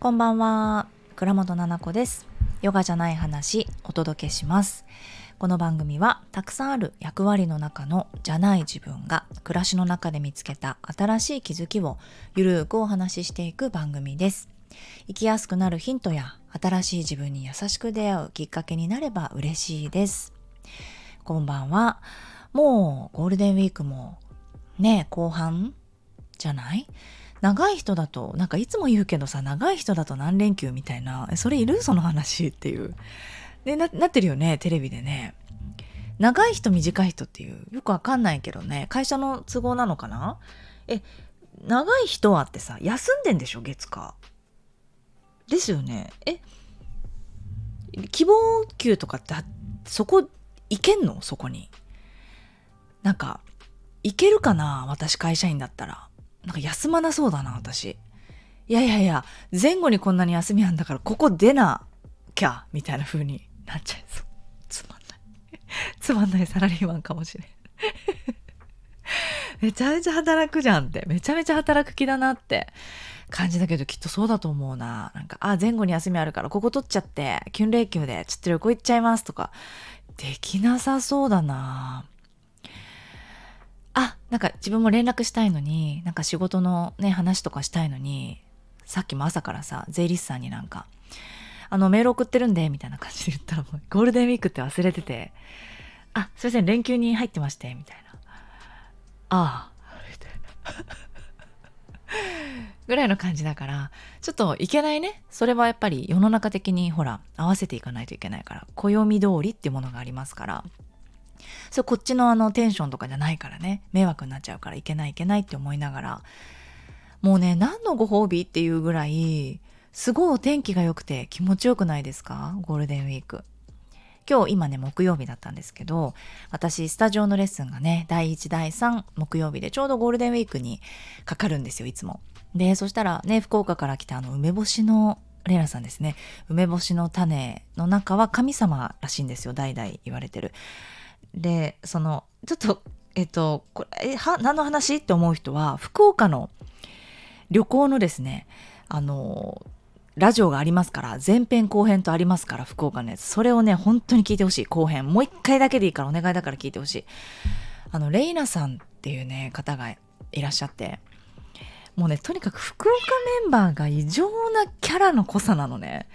こんばんは。倉本々子です。ヨガじゃない話お届けします。この番組はたくさんある役割の中のじゃない自分が暮らしの中で見つけた新しい気づきをゆるーくお話ししていく番組です。生きやすくなるヒントや新しい自分に優しく出会うきっかけになれば嬉しいです。こんばんは。もうゴールデンウィークもね後半じゃない？長い人だと、なんかいつも言うけどさ、長い人だと何連休みたいな、それいる？その話っていう。でな、なってるよね、テレビでね。長い人短い人っていう、よくわかんないけどね、会社の都合なのかな？え、長い人はってさ、休んでんでしょ、月火。ですよね。え、希望給とかって、そこ、行けんの？そこに。なんか、行けるかな？私会社員だったら。なんか休まなそうだな、私。いやいやいや、前後にこんなに休みあんだから、ここ出なきゃ、みたいな風になっちゃいそう。つまんない。つまんないサラリーマンかもしれん。めちゃめちゃ働くじゃんって。めちゃめちゃ働く気だなって感じだけど、きっとそうだと思うな。なんか、あ、前後に休みあるから、ここ取っちゃって、キュン連休で、ちょっと旅行行っちゃいますとか、できなさそうだな。あ、なんか自分も連絡したいのに、なんか仕事のね、話とかしたいのに、さっきも朝からさ、税理士さんになんか、あの、メール送ってるんで、みたいな感じで言ったらもう、ゴールデンウィークって忘れてて、あ、すいません、連休に入ってまして、みたいな。ああ、みたいな。ぐらいの感じだから、ちょっといけないね。それはやっぱり世の中的にほら、合わせていかないといけないから、暦通りっていうものがありますから、そこっちのあのテンションとかじゃないからね、迷惑になっちゃうからいけないいけないって思いながら、もうね、何のご褒美っていうぐらい、すごいお天気が良くて気持ちよくないですか？ゴールデンウィーク。今日今ね、木曜日だったんですけど、私、スタジオのレッスンがね、第1、第3木曜日でちょうどゴールデンウィークにかかるんですよ、いつも。で、そしたらね、福岡から来たあの梅干しのレナさんですね。梅干しの種の中は神様らしいんですよ。代々言われてる。でそのちょっとえっとこれえは何の話？って思う人は福岡の旅行のですねあのラジオがありますから前編後編とありますから福岡のやつ。それをね本当に聞いてほしい。後編。もう一回だけでいいからお願いだから聞いてほしい。あのレイナさんっていうね方がいらっしゃって。もうねとにかく福岡メンバーが異常なキャラの濃さなのね。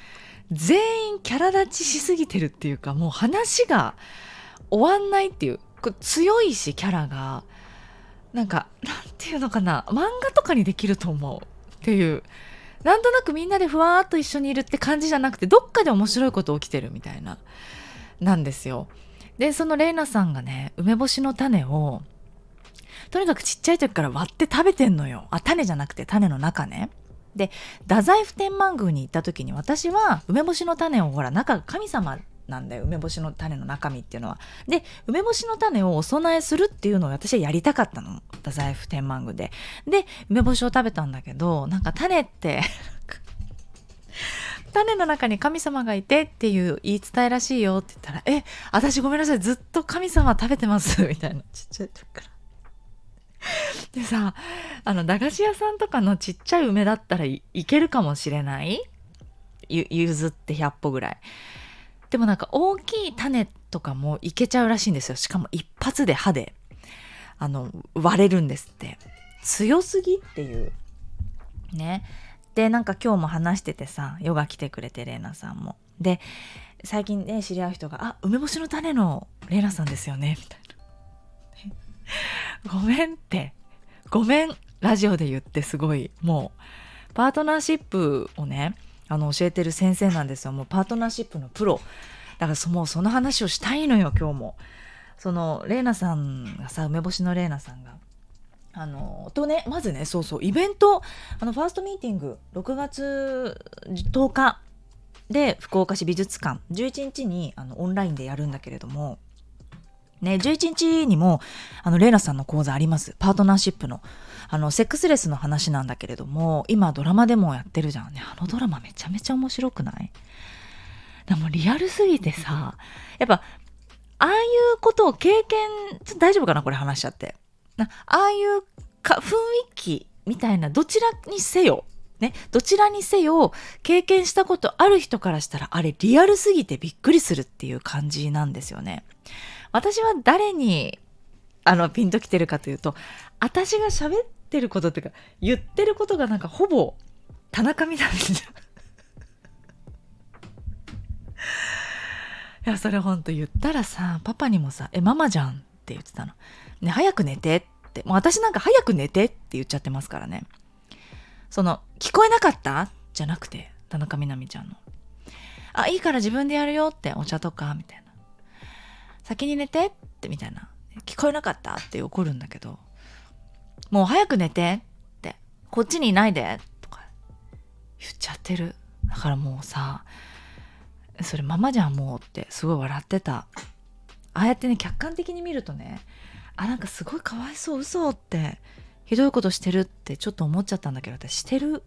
全員キャラ立ちしすぎてるっていうかもう話が終わんないっていうこれ強いしキャラが。なんかなんていうのかな。漫画とかにできると思う。っていう。なんとなくみんなでふわーっと一緒にいるって感じじゃなくてどっかで面白いこと起きてるみたいな。なんですよ。でそのレイナさんがね梅干しの種をとにかくちっちゃい時から割って食べてんのよ。あ種じゃなくて種の中ね。で太宰府天満宮に行った時に私は梅干しの種をほら中が神様なんだよ梅干しの種の中身っていうのは。で梅干しの種をお供えするっていうのを私はやりたかったの太宰府天満宮で。で梅干しを食べたんだけどなんか種って 種の中に神様がいてっていう言い伝えらしいよって言ったら「え私ごめんなさいずっと神様食べてます」みたいなちっちゃい時から。でさあの駄菓子屋さんとかのちっちゃい梅だったらいけるかもしれない？ゆ譲って100歩ぐらい。でもなんか大きい種とかもいけちゃうらしいんですよ。しかも一発で歯で、あの、割れるんですって。強すぎっていう。ね。で、なんか今日も話しててさ、ヨガ来てくれて、レイナさんも。で、最近ね、知り合う人が、あ、梅干しの種のレイナさんですよね、みたいな。ごめんって。ごめん。ラジオで言ってすごい、もう、パートナーシップをね、あの教えてる先生なんですよ。もうパートナーシップのプロ。だからそもうその話をしたいのよ今日も。そのレイナさんがさ梅干しのレイナさんが。あのとねまずねそうそうイベントあのファーストミーティング6月10日で福岡市美術館。11日にあのオンラインでやるんだけれども。ね、11日にも、あの、レイナさんの講座あります。パートナーシップの。あの、セックスレスの話なんだけれども、今ドラマでもやってるじゃんね。あのドラマめちゃめちゃ面白くない？でもリアルすぎてさ、やっぱ、ああいうことを経験、ちょっと大丈夫かなこれ話しちゃって。ああいうか雰囲気みたいな、どちらにせよ、ね、どちらにせよ経験したことある人からしたらあれリアルすぎてびっくりするっていう感じなんですよね。私は誰にあのピンときてるかというと私が喋ってることっていうか言ってることがなんかほぼ田中みな実じゃん。いやそれほんと言ったらさパパにもさ「えママじゃん」って言ってたの。ね早く寝てってもう私なんか早く寝てって言っちゃってますからね。その聞こえなかった？じゃなくて田中みな実ちゃんの。あいいから自分でやるよってお茶とかみたいな。先に寝てってみたいな。聞こえなかった？って怒るんだけど、もう早く寝てって、こっちにいないでとか言っちゃってる。だからもうさ、それママじゃんもうってすごい笑ってた。ああやってね、客観的に見るとね、あ、なんかすごいかわいそう、嘘って、ひどいことしてるってちょっと思っちゃったんだけど、私してる。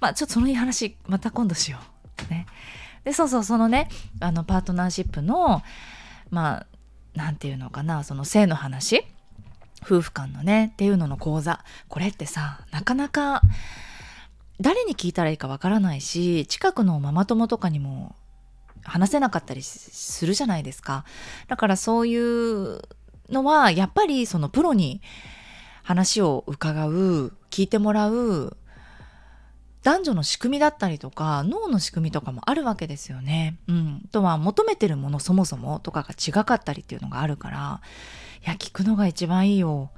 まあちょっとそのいい話、また今度しよう。ね。で、そうそう、そのね、あの、パートナーシップの、まあ、何て言うのかなその性の話夫婦間のねっていうのの講座。これってさなかなか誰に聞いたらいいかわからないし近くのママ友とかにも話せなかったりするじゃないですか。だからそういうのはやっぱりそのプロに話を伺う聞いてもらう男女の仕組みだったりとか脳の仕組みとかもあるわけですよね。うん。とは求めてるものそもそもとかが違かったりっていうのがあるからいや聞くのが一番いいよ。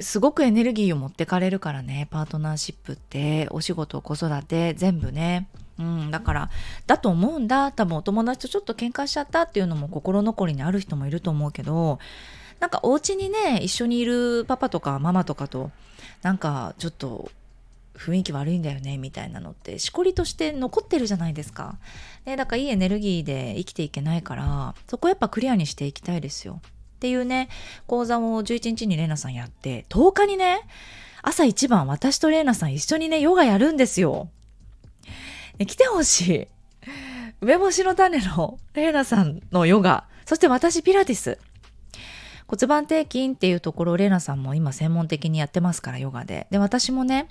すごくエネルギーを持ってかれるからねパートナーシップってお仕事子育て全部ね。うん、だからだと思うんだ多分お友達とちょっと喧嘩しちゃったっていうのも心残りにある人もいると思うけどなんかお家にね一緒にいるパパとかママとかとなんかちょっと雰囲気悪いんだよねみたいなのってしこりとして残ってるじゃないですか。ね、だからいいエネルギーで生きていけないからそこやっぱクリアにしていきたいですよ。っていうね講座を11日にレナさんやって10日にね朝一番私とレナさん一緒にねヨガやるんですよ。ね、来てほしい。梅干しの種のレーナさんのヨガ、そして私ピラティス。骨盤底筋っていうところをレーナさんも今専門的にやってますからヨガで。で、私もね、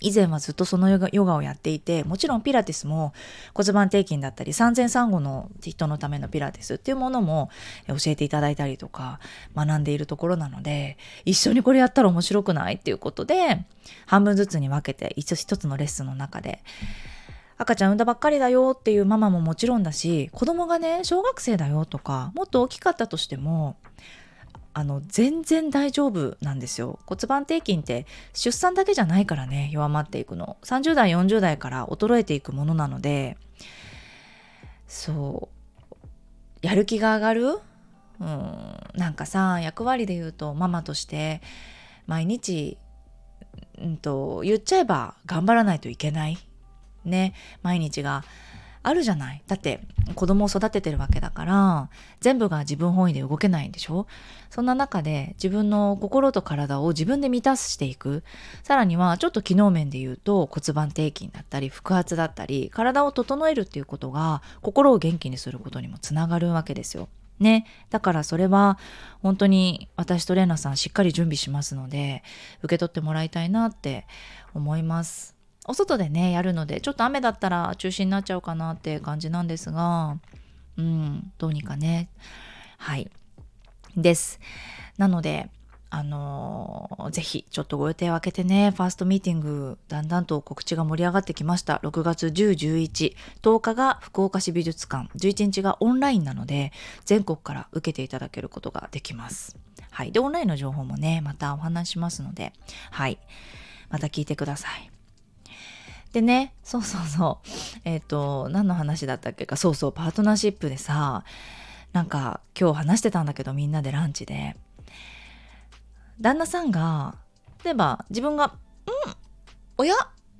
以前はずっとそのヨガをやっていてもちろんピラティスも骨盤底筋だったり産前産後の人のためのピラティスっていうものも教えていただいたりとか学んでいるところなので一緒にこれやったら面白くないっていうことで半分ずつに分けて一一つのレッスンの中で赤ちゃん産んだばっかりだよっていうママももちろんだし子供がね小学生だよとかもっと大きかったとしてもあの全然大丈夫なんですよ。骨盤底筋って出産だけじゃないからね弱まっていくの。30代40代から衰えていくものなので。そう。やる気が上がる？うん。なんかさ役割で言うとママとして毎日、うんと言っちゃえば頑張らないといけない。ね。毎日があるじゃない？だって子供を育ててるわけだから全部が自分本位で動けないんでしょ？そんな中で自分の心と体を自分で満たしていく。さらにはちょっと機能面で言うと骨盤底筋だったり腹圧だったり体を整えるっていうことが心を元気にすることにもつながるわけですよ。ね。だからそれは本当に私とレナさんしっかり準備しますので受け取ってもらいたいなって思います。お外でねやるのでちょっと雨だったら中止になっちゃうかなって感じなんですがうんどうにかね。はい。です。なのであのー、ぜひちょっとご予定を空けてねファーストミーティングだんだんと告知が盛り上がってきました。6月1011 10日が福岡市美術館。11日がオンラインなので全国から受けていただけることができます。はい。でオンラインの情報もねまたお話しますので。はい。また聞いてください。でね、そうそうそう。えっ、ー、と、何の話だったっけか、そうそう、パートナーシップでさ、なんか今日話してたんだけど、みんなでランチで。旦那さんが、例えば自分が、うん、おや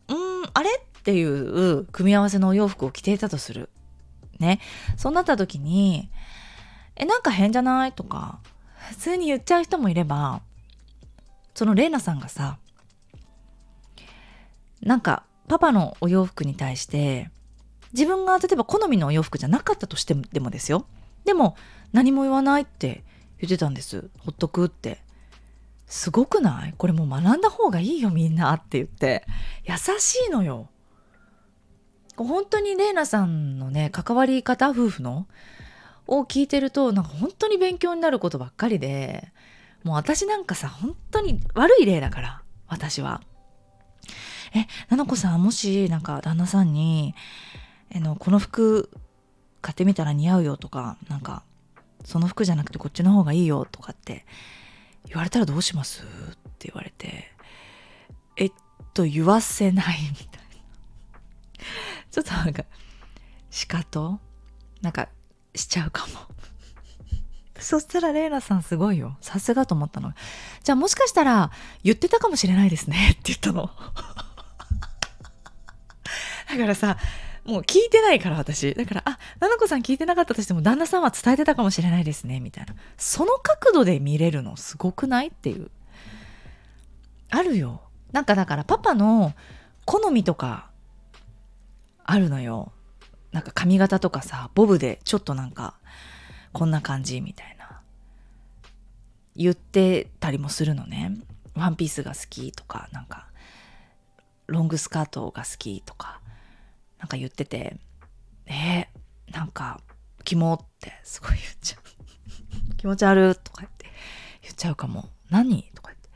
うん、あれ？っていう組み合わせのお洋服を着ていたとする。ね。そうなった時に、え、なんか変じゃない？とか、普通に言っちゃう人もいれば、そのレイナさんがさ、なんかパパのお洋服に対して自分が例えば好みのお洋服じゃなかったとしてもでもですよ。でも何も言わないって言ってたんです。ほっとくって。すごくない？これもう学んだ方がいいよみんなって言って。優しいのよ。本当にレイナさんのね関わり方夫婦のを聞いてるとなんか本当に勉強になることばっかりでもう私なんかさ本当に悪い例だから私は。え、ななこさんもしなんか旦那さんにえのこの服買ってみたら似合うよとかなんかその服じゃなくてこっちの方がいいよとかって言われたらどうします？って言われてえっと言わせないみたいな。ちょっとなんかしかとなんかしちゃうかも。そしたらレイナさんすごいよ。さすがと思ったの。じゃあもしかしたら言ってたかもしれないですね。って言ったの。だからさもう聞いてないから私。だから、あ、ななこさん聞いてなかったとしても旦那さんは伝えてたかもしれないですね、みたいな。その角度で見れるのすごくないっていう。あるよ。なんかだからパパの好みとかあるのよ。なんか髪型とかさ、ボブでちょっとなんかこんな感じみたいな。言ってたりもするのね。ワンピースが好きとか、なんかロングスカートが好きとか。なんか言ってて、えー、なんか、キモってすごい言っちゃう。気持ち悪とか言って言っちゃうかも。何とか言って。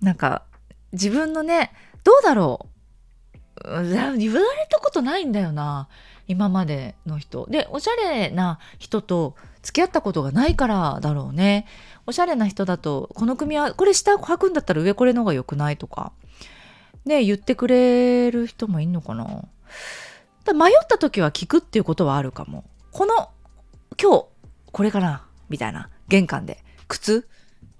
なんか、自分のね、どうだろう言われたことないんだよな。今までの人。で、おしゃれな人と付き合ったことがないからだろうね。おしゃれな人だと、この組は、これ下履くんだったら上これの方が良くないとか。ね、言ってくれる人もいんのかな。迷った時は聞くっていうことはあるかも。この、今日、これかなみたいな。玄関で。靴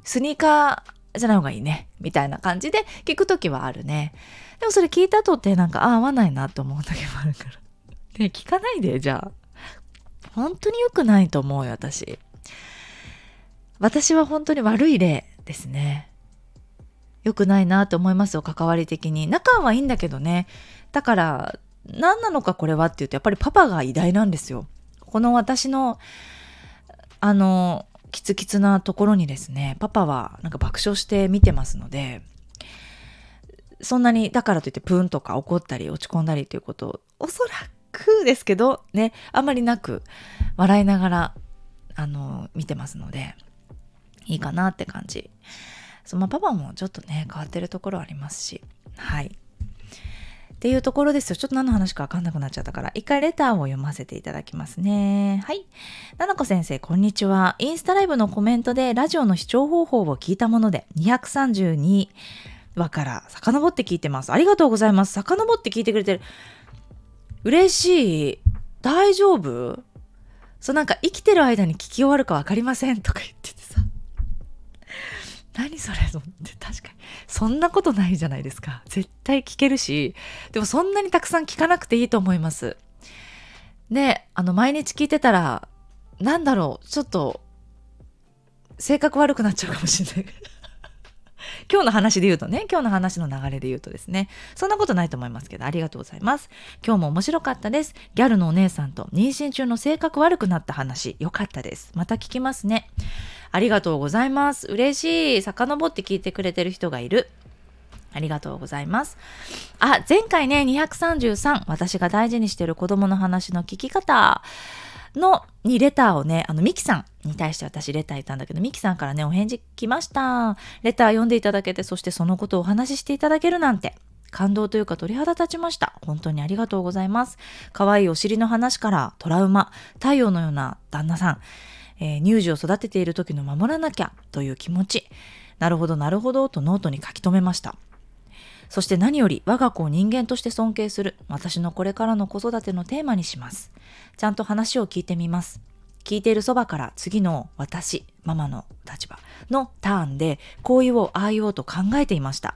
スニーカーじゃない方がいいね。みたいな感じで聞く時はあるね。でもそれ聞いた後ってなんか、あ、合わないなと思う時もあるから。ね、聞かないで、じゃあ。本当に良くないと思うよ、私。私は本当に悪い例ですね。良くないなと思いますよ、関わり的に。仲はいいんだけどね。だから、何なのかこれはっていうとやっぱりパパが偉大なんですよ。この私のあのキツキツなところにですねパパはなんか爆笑して見てますのでそんなにだからといってプーンとか怒ったり落ち込んだりということおそらくですけどねあんまりなく笑いながらあの見てますのでいいかなって感じ。そまあ、パパもちょっとね変わってるところありますしはいっていうところですよ。ちょっと何の話かわかんなくなっちゃったから、一回レターを読ませていただきますね。はい。ななこ先生、こんにちは。インスタライブのコメントでラジオの視聴方法を聞いたもので、232話から遡って聞いてます。ありがとうございます。遡って聞いてくれてる。嬉しい。大丈夫？そうなんか生きてる間に聞き終わるか分かりませんとか言っててさ。何それと思って確かにそんなことないじゃないですか絶対聞けるしでもそんなにたくさん聞かなくていいと思いますであの毎日聞いてたらなんだろうちょっと性格悪くなっちゃうかもしれない 今日の話で言うとね、今日の話の流れで言うとですね、そんなことないと思いますけど、ありがとうございます。今日も面白かったです。ギャルのお姉さんと妊娠中の性格悪くなった話、よかったです。また聞きますね。ありがとうございます。嬉しい。遡って聞いてくれてる人がいる。ありがとうございます。あ、前回ね、233、私が大事にしてる子供の話の聞き方の、にレターをね、あの、ミキさんに対して私レターいたんだけど、ミキさんからね、お返事来ました。レター読んでいただけて、そしてそのことをお話ししていただけるなんて。感動というか鳥肌立ちました。本当にありがとうございます。可愛いお尻の話からトラウマ、太陽のような旦那さん、えー、乳児を育てている時の守らなきゃという気持ち。なるほど、なるほど、とノートに書き留めました。そして何より我が子を人間として尊敬する私のこれからの子育てのテーマにします。ちゃんと話を聞いてみます。聞いているそばから次の私、ママの立場のターンでこう言おう、ああ言おうと考えていました。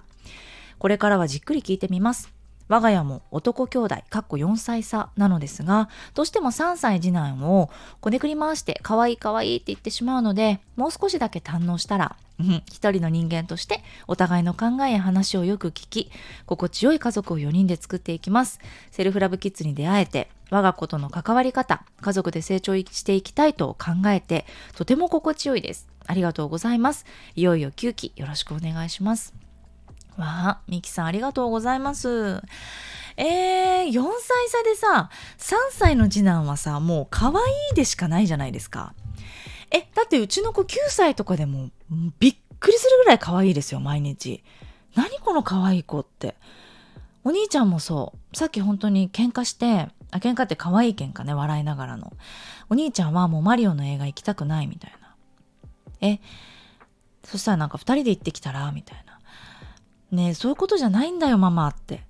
これからはじっくり聞いてみます。我が家も男兄弟、かっこ4歳差なのですが、どうしても3歳次男をこねくり回して、可愛い可愛いって言ってしまうので、もう少しだけ堪能したら、一人の人間としてお互いの考えや話をよく聞き、心地よい家族を4人で作っていきます。セルフラブキッズに出会えて、我が子との関わり方、家族で成長していきたいと考えて、とても心地よいです。ありがとうございます。いよいよ9期よろしくお願いします。わあ、ミキさんありがとうございます。えー、4歳差でさ、3歳の次男はさ、もう可愛いでしかないじゃないですか。え、だってうちの子9歳とかでもびっくりするぐらい可愛いですよ、毎日。何この可愛い子って。お兄ちゃんもそう。さっき本当に喧嘩して、あ、喧嘩って可愛い喧嘩ね、笑いながらの。お兄ちゃんはもうマリオの映画行きたくないみたいな。え、そしたらなんか2人で行ってきたらみたいな。ねえ、そういうことじゃないんだよ、ママって。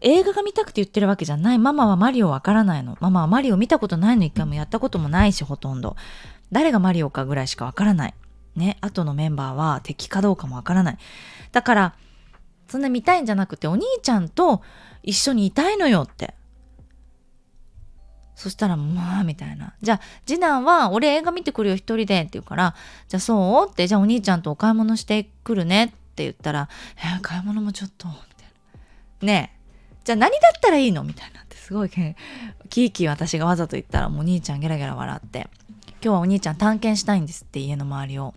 映画が見たくて言ってるわけじゃない。ママはマリオわからないの。ママはマリオ見たことないの。一回もやったこともないし、ほとんど。誰がマリオかぐらいしかわからない。ね、後のメンバーは敵かどうかもわからない。だから、そんな見たいんじゃなくて、お兄ちゃんと一緒にいたいのよって。そしたら、まあ、みたいな。じゃあ、次男は、俺映画見てくるよ、一人で。って言うから、じゃあ、そうって、じゃあお兄ちゃんとお買い物してくるねっって言ったら、えー、買い物もちょっと、みたいな。ねえ。じゃあ何だったらいいのみたいなってすごいキーキー私がわざと言ったらもうお兄ちゃんゲラゲラ笑って。今日はお兄ちゃん探検したいんですって家の周りを。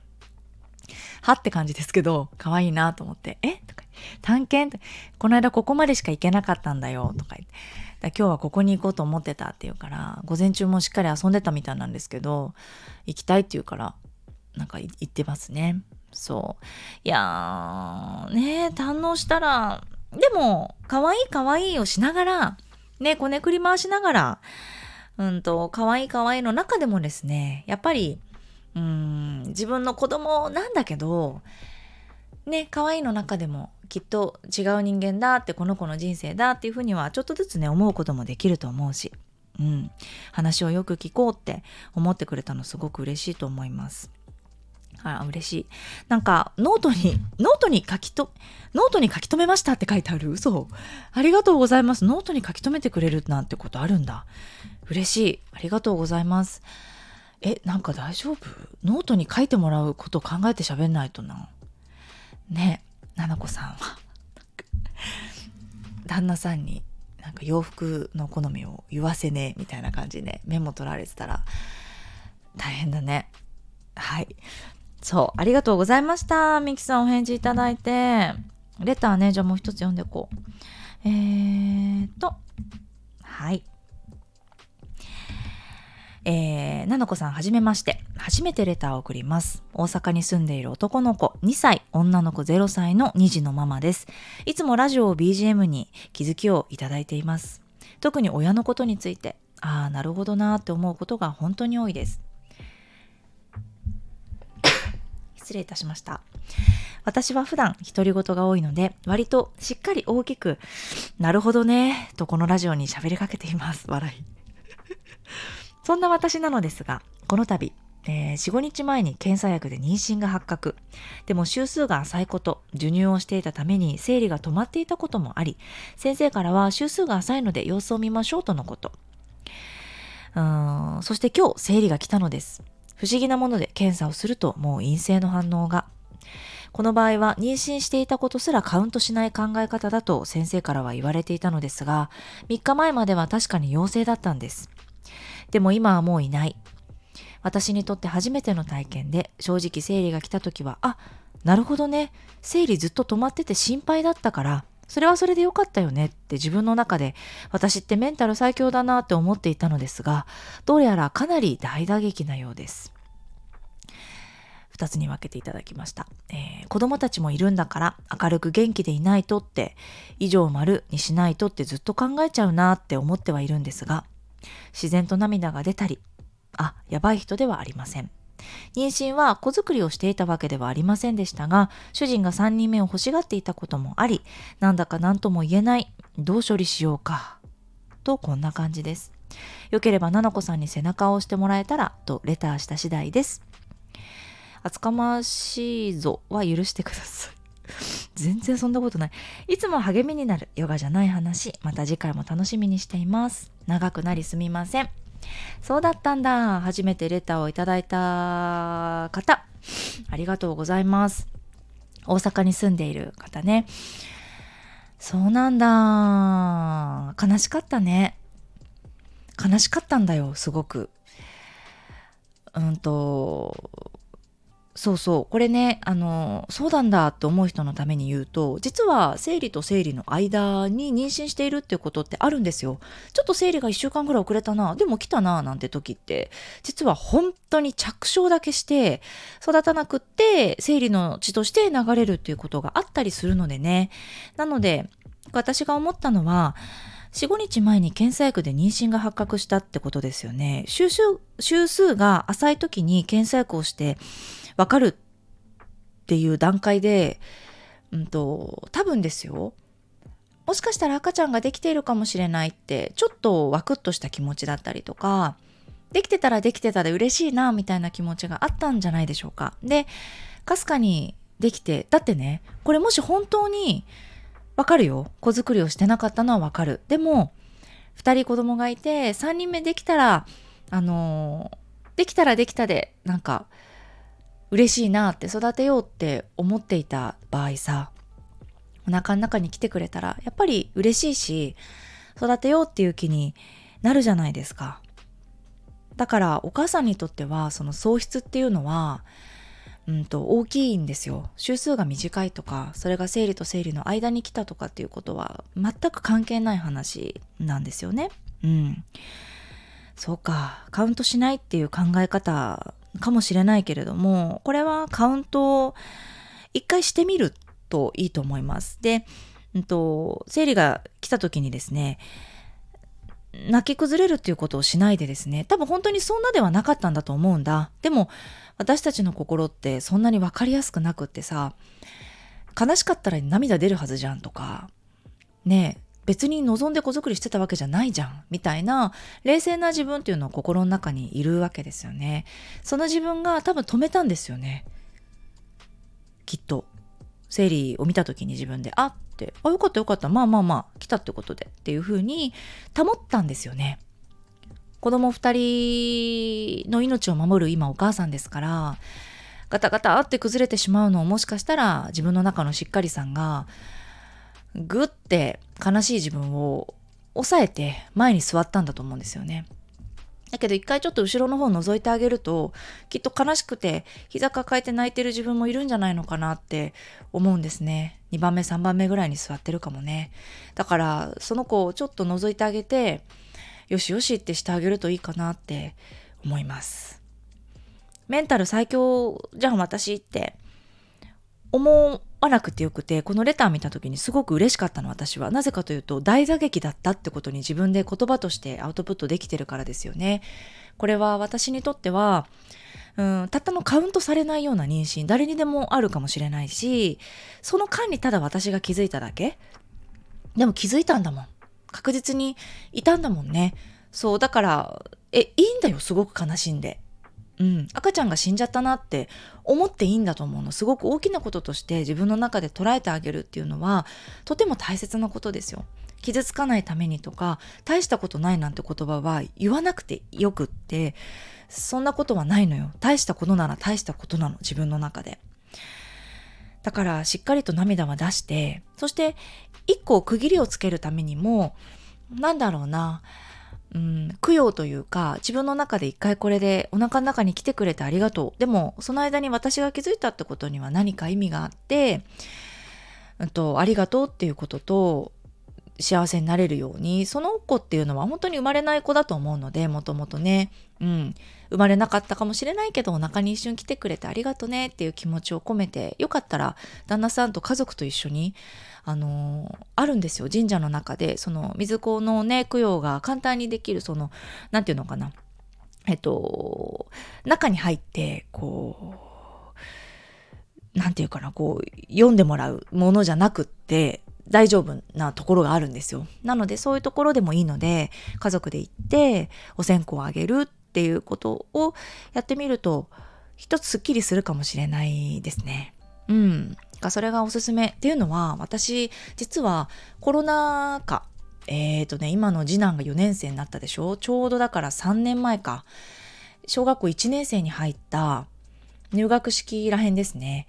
はって感じですけど可愛いなと思って。え？とか探検って。この間ここまでしか行けなかったんだよ。とか言って。だ今日はここに行こうと思ってたって言うから午前中もしっかり遊んでたみたいなんですけど行きたいって言うからなんか行ってますね。そういやーね堪能したらでも、可愛い可愛いをしながら、ね、こねくり回しながら、うんと、可愛い可愛いの中でもですね、やっぱり、うん、自分の子供なんだけど、ね、可愛いの中でもきっと違う人間だって、この子の人生だっていうふうにはちょっとずつね、思うこともできると思うし、うん、話をよく聞こうって思ってくれたのすごく嬉しいと思います。あ、嬉しい。なんか、ノートに、ノートに書きと、ノートに書き留めましたって書いてある？嘘。ありがとうございます。ノートに書き留めてくれるなんてことあるんだ。嬉しい。ありがとうございます。え、なんか大丈夫？ノートに書いてもらうこと考えて喋んないとな。ねえ、ななこさんは。旦那さんになんか洋服の好みを言わせねえみたいな感じで、ね、メモ取られてたら大変だね。はい。そう、ありがとうございました。ミキさんお返事いただいて。レターね、じゃあもう一つ読んでいこう。えーと、はい。えー、なのこさんはじめまして。初めてレターを送ります。大阪に住んでいる男の子2歳、女の子0歳の2児のママです。いつもラジオを BGM に気づきをいただいています。特に親のことについて、ああ、なるほどなって思うことが本当に多いです。失礼いたしました。私は普段独り言が多いので、割としっかり大きく、なるほどね、とこのラジオに喋りかけています。笑い。そんな私なのですが、この度、えー、4、5日前に検査薬で妊娠が発覚。でも週数が浅いこと、授乳をしていたために生理が止まっていたこともあり、先生からは週数が浅いので様子を見ましょうとのこと。うんそして今日生理が来たのです。不思議なもので検査をするともう陰性の反応が。この場合は妊娠していたことすらカウントしない考え方だと先生からは言われていたのですが、3日前までは確かに陽性だったんです。でも今はもういない。私にとって初めての体験で正直生理が来た時は、あ、なるほどね。生理ずっと止まってて心配だったから、それはそれでよかったよねって自分の中で私ってメンタル最強だなって思っていたのですが、どうやらかなり大打撃なようです。2つに分けていただきました、えー、子供たちもいるんだから明るく元気でいないとって以上丸にしないとってずっと考えちゃうなって思ってはいるんですが自然と涙が出たりあやばい人ではありません。妊娠は子作りをしていたわけではありませんでしたが主人が3人目を欲しがっていたこともありなんだか何とも言えないどう処理しようかとこんな感じです。よければななこさんに背中を押してもらえたらとレターした次第です。厚かましいぞは許してください。全然そんなことない。いつも励みになるヨガじゃない話、また次回も楽しみにしています。長くなりすみません。そうだったんだ。初めてレターをいただいた方、ありがとうございます。大阪に住んでいる方ね。そうなんだ。悲しかったね。悲しかったんだよすごく。うんとそうそう。これねあのそうなんだって思う人のために言うと実は生理と生理の間に妊娠しているっていうことってあるんですよ。ちょっと生理が1週間ぐらい遅れたなでも来たななんて時って実は本当に着床だけして育たなくって生理の血として流れるっていうことがあったりするのでね。なので私が思ったのは4、5日前に検査薬で妊娠が発覚したってことですよね。週数週数が浅い時に検査薬をしてわかるっていう段階で、うんと、多分ですよ。もしかしたら赤ちゃんができているかもしれないって、ちょっとワクッとした気持ちだったりとか、できてたらできてたで嬉しいな、みたいな気持ちがあったんじゃないでしょうか。で、かすかにできて、だってね、これもし本当に、わかるよ。子作りをしてなかったのはわかる。でも、二人子供がいて、三人目できたら、あのできたらできたで、なんか、嬉しいなって育てようって思っていた場合さお腹の中に来てくれたらやっぱり嬉しいし育てようっていう気になるじゃないですか。だからお母さんにとってはその喪失っていうのはうんと大きいんですよ。週数が短いとかそれが生理と生理の間に来たとかっていうことは全く関係ない話なんですよね。うん。そうか。カウントしないっていう考え方かもしれないけれども、これはカウントを一回してみるといいと思います。で、うんと、生理が来た時にですね、泣き崩れるっていうことをしないでですね、多分本当にそんなではなかったんだと思うんだ。でも、私たちの心ってそんなに分かりやすくなくってさ、悲しかったら涙出るはずじゃんとか、ね、別に望んで子作りしてたわけじゃないじゃん。みたいな冷静な自分っていうのは心の中にいるわけですよね。その自分が多分止めたんですよね。きっと。生理を見た時に自分であって。あよかったよかった。まあまあまあ来たってことでっていうふうに保ったんですよね。子供2人の命を守る今お母さんですからガタガタって崩れてしまうのをもしかしたら自分の中のしっかりさんがぐって悲しい自分を抑えて前に座ったんだと思うんですよね。だけど一回ちょっと後ろの方を覗いてあげるときっと悲しくて膝抱えて泣いてる自分もいるんじゃないのかなって思うんですね。2番目3番目ぐらいに座ってるかもね。だからその子をちょっと覗いてあげてよしよしってしてあげるといいかなって思います。メンタル最強じゃん私って思わなくてよくて、このレター見た時にすごく嬉しかったの私は。なぜかというと、大打撃だったってことに自分で言葉としてアウトプットできてるからですよね。これは私にとっては、うん、たったのカウントされないような妊娠、誰にでもあるかもしれないし、その間にただ私が気づいただけでも気づいたんだもん。確実にいたんだもんね。そう、だから、え、いいんだよ、すごく悲しんで。うん、赤ちゃんが死んじゃったなって思っていいんだと思うの。すごく大きなこととして自分の中で捉えてあげるっていうのはとても大切なことですよ。傷つかないためにとか大したことないなんて言葉は言わなくてよくってそんなことはないのよ。大したことなら大したことなの。自分の中で。だからしっかりと涙は出してそして一個区切りをつけるためにもなんだろうな。うん、供養というか自分の中で一回これでお腹の中に来てくれてありがとう。でもその間に私が気づいたってことには何か意味があって、うんと、ありがとうっていうことと幸せになれるようにその子っていうのは本当に生まれない子だと思うのでもともとね、うん、生まれなかったかもしれないけどお腹に一瞬来てくれてありがとねっていう気持ちを込めてよかったら旦那さんと家族と一緒にあのあるんですよ神社の中でその水子のね供養が簡単にできるその何て言うのかなえっと中に入ってこう何て言うかなこう読んでもらうものじゃなくって大丈夫なところがあるんですよ。なのでそういうところでもいいので家族で行ってお線香をあげるっていうことをやってみると一つすっきりするかもしれないですね。うん。それがおすすめっていうのは私実はコロナ禍えっ、ー、とね今の次男が4年生になったでしょ？ちょうどだから3年前か。小学校1年生に入った入学式らへんですね。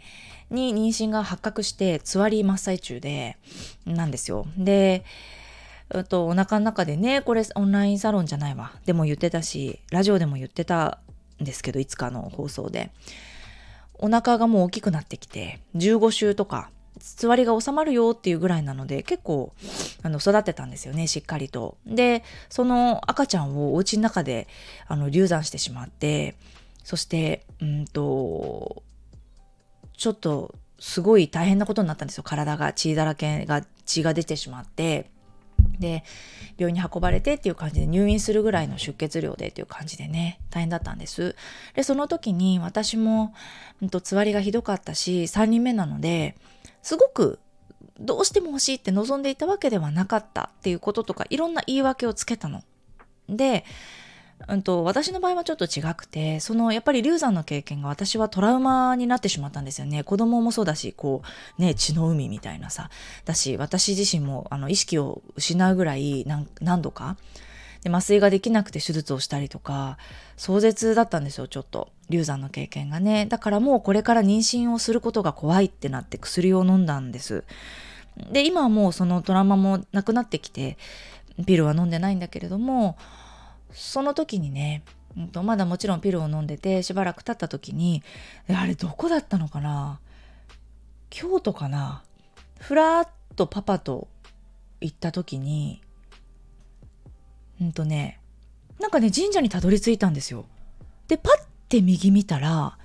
に妊娠が発覚してつわり真っ最中でなんですよ。でとお腹の中でねこれオンラインサロンじゃないわ。でも言ってたしラジオでも言ってたんですけどいつかの放送で。お腹がもう大きくなってきて15週とかつわりが収まるよっていうぐらいなので結構あの育てたんですよねしっかりと。でその赤ちゃんをお家の中であの流産してしまってそしてうんとちょっとすごい大変なことになったんですよ体が血だらけが血が出てしまってで病院に運ばれてっていう感じで入院するぐらいの出血量でっていう感じでね大変だったんですでその時に私も、うん、とつわりがひどかったし3人目なのですごくどうしても欲しいって望んでいたわけではなかったっていうこととかいろんな言い訳をつけたの。で、うんと、私の場合はちょっと違くてそのやっぱり流産の経験が私はトラウマになってしまったんですよね。子供もそうだしこうね血の海みたいなさ。だし私自身もあの意識を失うぐらい何度か。で麻酔ができなくて手術をしたりとか壮絶だったんですよちょっと。流産の経験がね。だからもうこれから妊娠をすることが怖いってなって薬を飲んだんです。で今はもうそのトラウマもなくなってきてピルは飲んでないんだけれどもその時にねまだもちろんピルを飲んでてしばらく経った時にあれどこだったのかな？京都かな？ふらっとパパと行った時にうんとねなんかね神社にたどり着いたんですよ。でパッて右見たら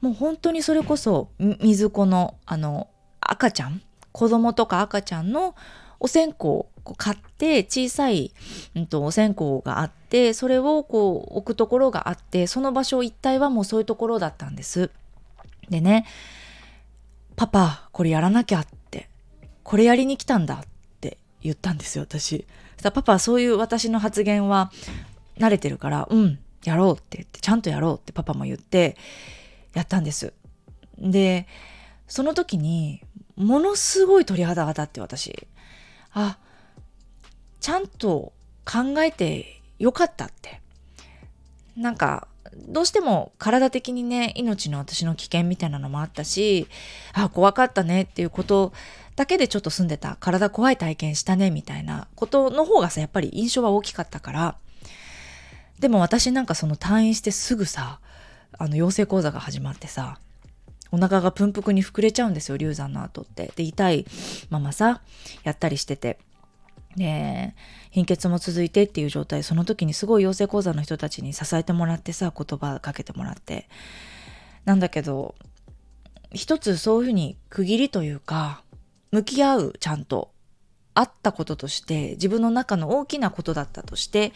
もう本当にそれこそ水子のあの赤ちゃん？子供とか赤ちゃんのお線香を買って小さい、うんと、お線香があってそれをこう置くところがあってその場所一帯はもうそういうところだったんです。でね「パパこれやらなきゃ」って「これやりに来たんだ」って言ったんですよ私。さパパはそういう私の発言は慣れてるから「うんやろう」って言ってちゃんとやろうってパパも言ってやったんです。でその時にものすごい鳥肌が立って私あちゃんと考えてよかったって。なんかどうしても体的にね命の私の危険みたいなのもあったしあ怖かったねっていうことだけでちょっと住んでた。体怖い体験したねみたいなことの方がさやっぱり印象は大きかったから。でも私なんかその退院してすぐさあの養成講座が始まってさお腹がプンプクに膨れちゃうんですよ流産の後って。で痛いままさやったりしてて。で貧血も続いてっていう状態その時にすごい養成講座の人たちに支えてもらってさ言葉かけてもらって。なんだけど一つそういうふうに区切りというか向き合うちゃんとあったこととして自分の中の大きなことだったとして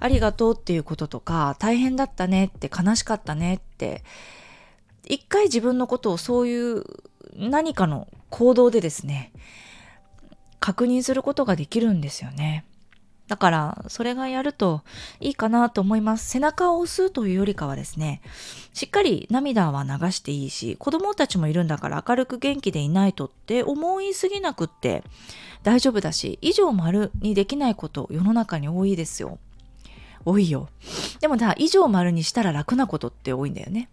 ありがとうっていうこととか大変だったねって悲しかったねって一回自分のことをそういう何かの行動でですね確認することができるんですよね。だからそれがやるといいかなと思います。背中を押すというよりかはですね、しっかり涙は流していいし、子供たちもいるんだから明るく元気でいないとって思いすぎなくって大丈夫だし、以上丸にできないこと世の中に多いですよ。多いよ。でもだ、以上丸にしたら楽なことって多いんだよね。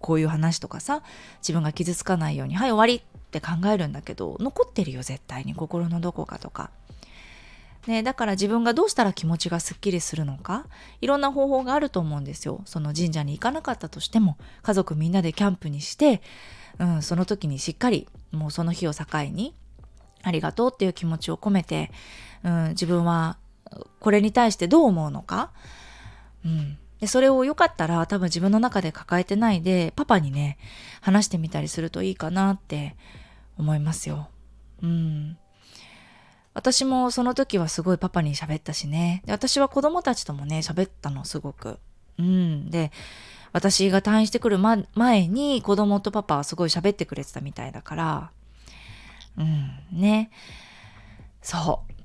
こういう話とかさ自分が傷つかないようにはい終わりって考えるんだけど残ってるよ絶対に心のどこかとか。ね、だから自分がどうしたら気持ちがすっきりするのかいろんな方法があると思うんですよ。その神社に行かなかったとしても家族みんなでキャンプにして、うん、その時にしっかりもうその日を境にありがとうっていう気持ちを込めて、うん、自分はこれに対してどう思うのか、うん、でそれをよかったら多分自分の中で抱えてないでパパにね話してみたりするといいかなって思いますよ。うん。私もその時はすごいパパに喋ったしね。で私は子供たちともね喋ったのすごく。うん。で私が退院してくる、ま、前に子供とパパはすごい喋ってくれてたみたいだから。うんね。そう。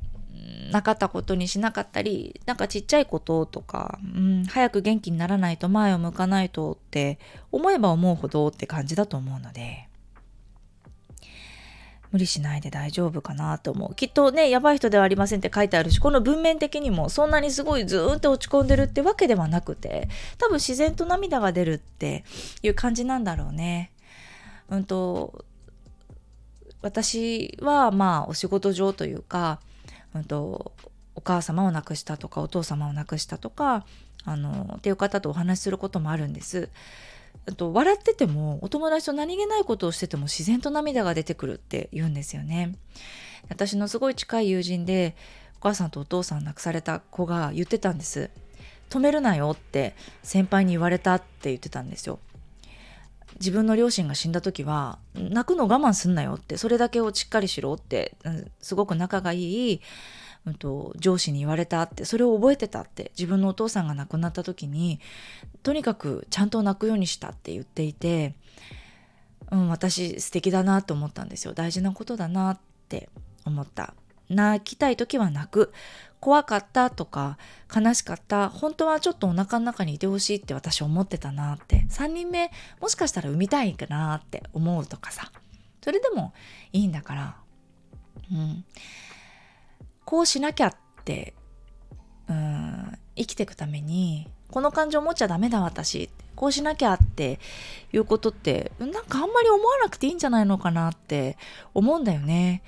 なかったことにしなかったりなんかちっちゃいこととか、うん、早く元気にならないと前を向かないとって思えば思うほどって感じだと思うので無理しないで大丈夫かなと思うきっとねやばい人ではありませんって書いてあるしこの文面的にもそんなにすごいずーっと落ち込んでるってわけではなくて多分自然と涙が出るっていう感じなんだろうね。うんと私はまあお仕事上というかうんと、お母様を亡くしたとかお父様を亡くしたとかあのっていう方とお話しすることもあるんです。と笑っててもお友達と何気ないことをしてても自然と涙が出てくるって言うんですよね。私のすごい近い友人でお母さんとお父さん亡くされた子が言ってたんです。止めるなよって先輩に言われたって言ってたんですよ。自分の両親が死んだ時は泣くの我慢すんなよってそれだけをしっかりしろってすごく仲がいいうんと、上司に言われたってそれを覚えてたって自分のお父さんが亡くなった時にとにかくちゃんと泣くようにしたって言っていて、うん、私素敵だなと思ったんですよ。大事なことだなって思った。泣きたい時は泣く怖かったとか悲しかった本当はちょっとお腹の中にいてほしいって私思ってたなって。3人目もしかしたら産みたいかなって思うとかさ。それでもいいんだから。うん。こうしなきゃってうん生きていくためにこの感情持っちゃダメだ私こうしなきゃっていうことってなんかあんまり思わなくていいんじゃないのかなって思うんだよね。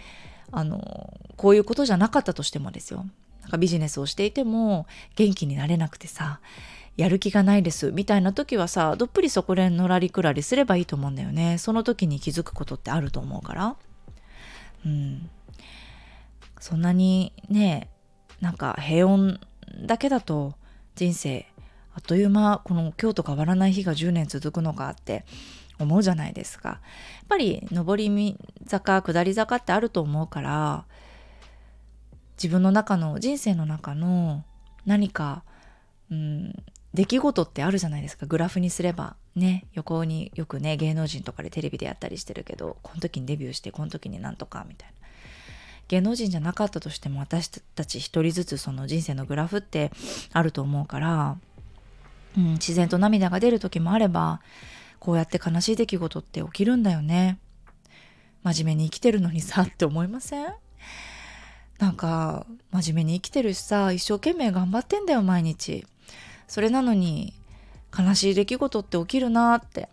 あのこういうことじゃなかったとしてもですよ。なんかビジネスをしていても元気になれなくてさやる気がないですみたいな時はさどっぷりそこでのらりくらりすればいいと思うんだよね。その時に気づくことってあると思うから。うん。そんなにねなんか平穏だけだと人生あっという間この今日と変わらない日が10年続くのかって思うじゃないですか。やっぱり上り坂下り坂ってあると思うから自分の中の人生の中の何か、うん、出来事ってあるじゃないですか。グラフにすれば。ね。横によくね芸能人とかでテレビでやったりしてるけどこの時にデビューしてこの時になんとかみたいな。芸能人じゃなかったとしても私たち一人ずつその人生のグラフってあると思うから、うん、自然と涙が出る時もあればこうやって悲しい出来事って起きるんだよね。真面目に生きてるのにさって思いません？なんか真面目に生きてるしさ一生懸命頑張ってんだよ毎日。それなのに悲しい出来事って起きるなって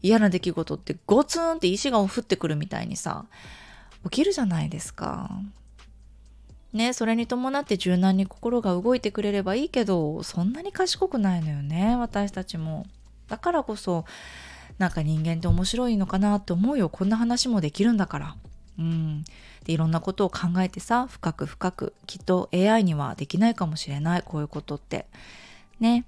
嫌な出来事ってゴツンって石が降ってくるみたいにさ起きるじゃないですか。ね、それに伴って柔軟に心が動いてくれればいいけどそんなに賢くないのよね私たちも。だからこそなんか人間って面白いのかなって思うよこんな話もできるんだから。うん、でいろんなことを考えてさ深く深くきっと AI にはできないかもしれないこういうことってね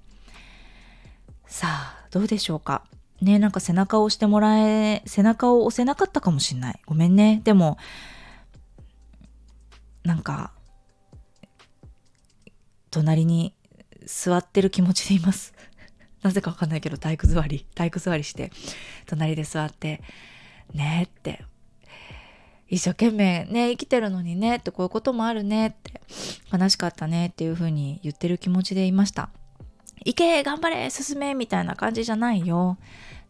さあどうでしょうか？ね、なんか背中を押してもらえ、背中を押せなかったかもしんない。ごめんね。でも、なんか、隣に座ってる気持ちでいます。なぜかわかんないけど、体育座り、体育座りして、隣で座って、ねって、一生懸命ね、生きてるのにねって、こういうこともあるねって、悲しかったねっていうふうに言ってる気持ちでいました。行け頑張れ進めみたいな感じじゃないよ。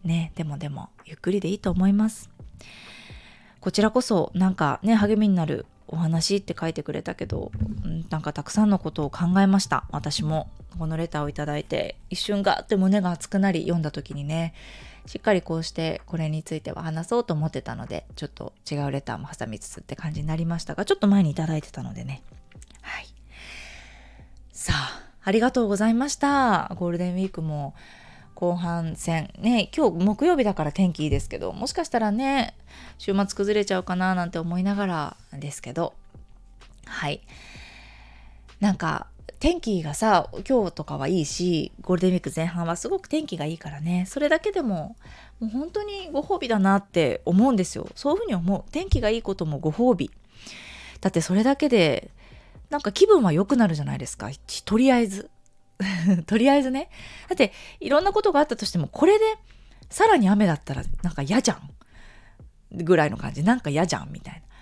ね、でもでも、ゆっくりでいいと思います。こちらこそ、なんかね、励みになるお話って書いてくれたけど、なんかたくさんのことを考えました。私も。このレターをいただいて、一瞬ガーって胸が熱くなり読んだ時にね、しっかりこうしてこれについては話そうと思ってたので、ちょっと違うレターも挟みつつって感じになりましたが、ちょっと前にいただいてたのでね。はい。さあ、ありがとうございました。ゴールデンウィークも後半戦。ね、今日木曜日だから天気いいですけど、もしかしたらね、週末崩れちゃうかななんて思いながらですけど、はい。なんか、天気がさ、今日とかはいいし、ゴールデンウィーク前半はすごく天気がいいからね、それだけでも、もう本当にご褒美だなって思うんですよ。そういうふうに思う。天気がいいこともご褒美。だってそれだけで、なんか気分は良くなるじゃないですか。とりあえず。とりあえずね。だって、いろんなことがあったとしても、これで、さらに雨だったら、なんか嫌じゃん。ぐらいの感じ。なんか嫌じゃん、みたいな。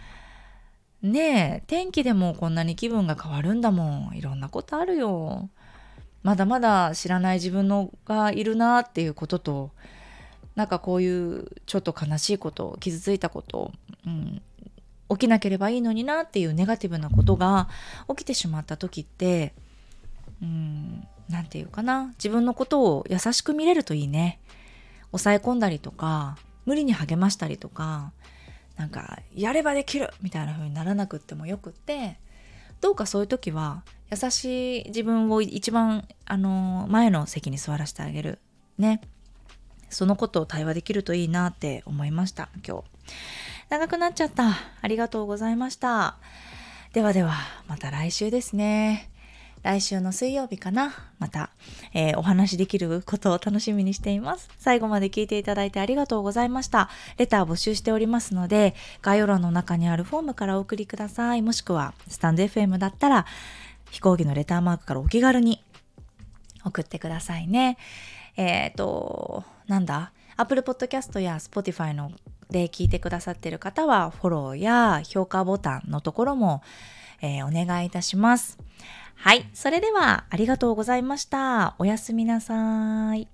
ねえ、天気でもこんなに気分が変わるんだもん。いろんなことあるよ。まだまだ知らない自分のがいるなっていうことと、なんかこういうちょっと悲しいこと、傷ついたこと、うん、起きなければいいのになっていうネガティブなことが起きてしまった時ってうん何て言うかな自分のことを優しく見れるといいね抑え込んだりとか無理に励ましたりとかなんかやればできるみたいな風にならなくってもよくってどうかそういう時は優しい自分を一番あの前の席に座らせてあげる。ね。そのことを対話できるといいなって思いました今日。長くなっちゃった。ありがとうございました。ではではまた来週ですね。来週の水曜日かなまた、えー、お話しできることを楽しみにしています。最後まで聞いていただいてありがとうございました。レター募集しておりますので、概要欄の中にあるフォームからお送りください。もしくは、スタンド FM だったら、飛行機のレターマークからお気軽に送ってくださいね。えっ、ー、と、なんだ？Apple Podcast や Spotify ので聞いてくださっている方はフォローや評価ボタンのところも、えー、お願いいたします。はい。それでは、ありがとうございました。おやすみなさい。